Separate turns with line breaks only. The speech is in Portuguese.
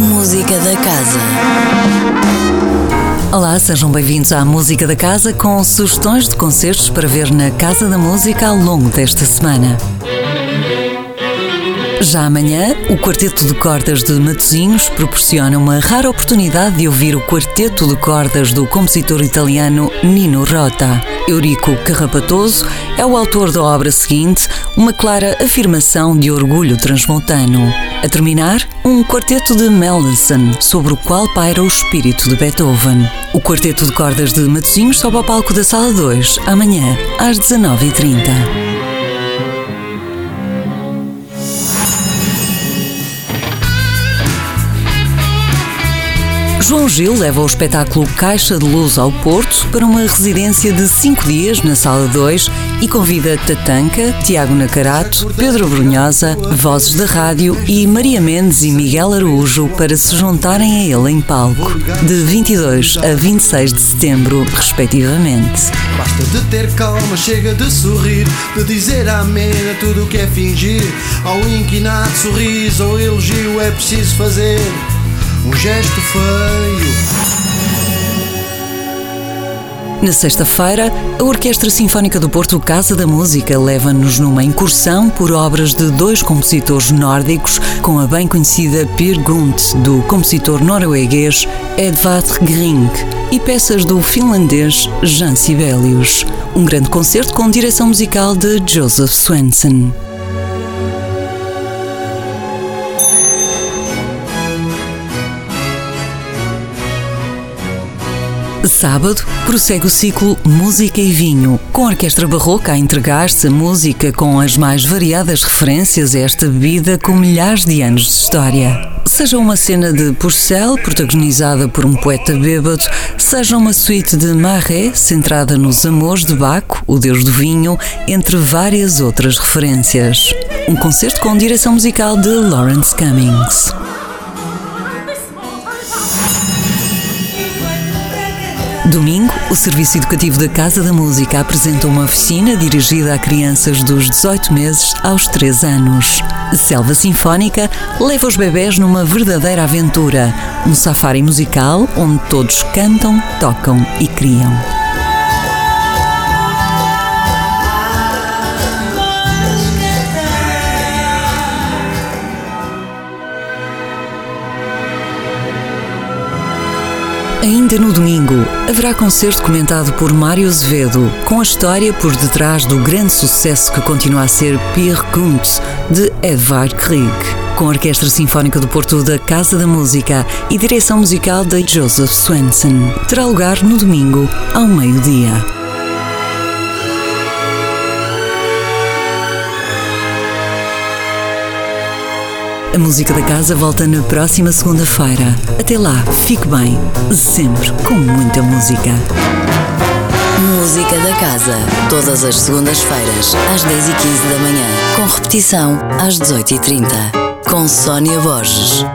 Música da Casa.
Olá, sejam bem-vindos à Música da Casa com sugestões de concertos para ver na Casa da Música ao longo desta semana. Já amanhã, o Quarteto de Cordas de Matosinhos proporciona uma rara oportunidade de ouvir o quarteto de cordas do compositor italiano Nino Rota. Eurico Carrapatoso é o autor da obra seguinte, uma clara afirmação de orgulho transmontano. A terminar, um quarteto de Mendelssohn, sobre o qual paira o espírito de Beethoven. O Quarteto de Cordas de Matosinhos sobe ao palco da Sala 2, amanhã, às 19h30. João Gil leva o espetáculo Caixa de Luz ao Porto para uma residência de 5 dias na Sala 2 e convida Tatanka, Tiago Nacarato, Pedro Brunhosa, Vozes da Rádio e Maria Mendes e Miguel Araújo para se juntarem a ele em palco, de 22 a 26 de setembro, respectivamente.
Basta de ter calma, chega de sorrir, de dizer amém a tudo que é fingir. Ao inquinado sorriso ou elogio é preciso fazer um gesto feio.
Na sexta-feira, a Orquestra Sinfónica do Porto Casa da Música leva-nos numa incursão por obras de dois compositores nórdicos, com a bem conhecida Peer Gynt, do compositor norueguês Edvard Grieg, e peças do finlandês Jan Sibelius. Um grande concerto com direção musical de Joseph Swenson. Sábado, prossegue o ciclo Música e Vinho, com a Orquestra Barroca a entregar-se música com as mais variadas referências a esta bebida com milhares de anos de história. Seja uma cena de Purcell, protagonizada por um poeta bêbado, seja uma suíte de Marais, centrada nos amores de Baco, o deus do vinho, entre várias outras referências. Um concerto com direção musical de Lawrence Cummings. Domingo, o Serviço Educativo da Casa da Música apresenta uma oficina dirigida a crianças dos 18 meses aos 3 anos. Selva Sinfónica leva os bebés numa verdadeira aventura, um safari musical onde todos cantam, tocam e criam. Ainda no domingo, haverá concerto comentado por Mário Azevedo, com a história por detrás do grande sucesso que continua a ser Pierre Kuntz, de Edvard Grieg, com a Orquestra Sinfónica do Porto da Casa da Música e direção musical de Joseph Swenson. Terá lugar no domingo, ao meio-dia. A música da casa volta na próxima segunda-feira. Até lá, fique bem, sempre com muita música.
Música da Casa, todas as segundas-feiras, às 10h15 da manhã, com repetição às 18h30, com Sónia Borges.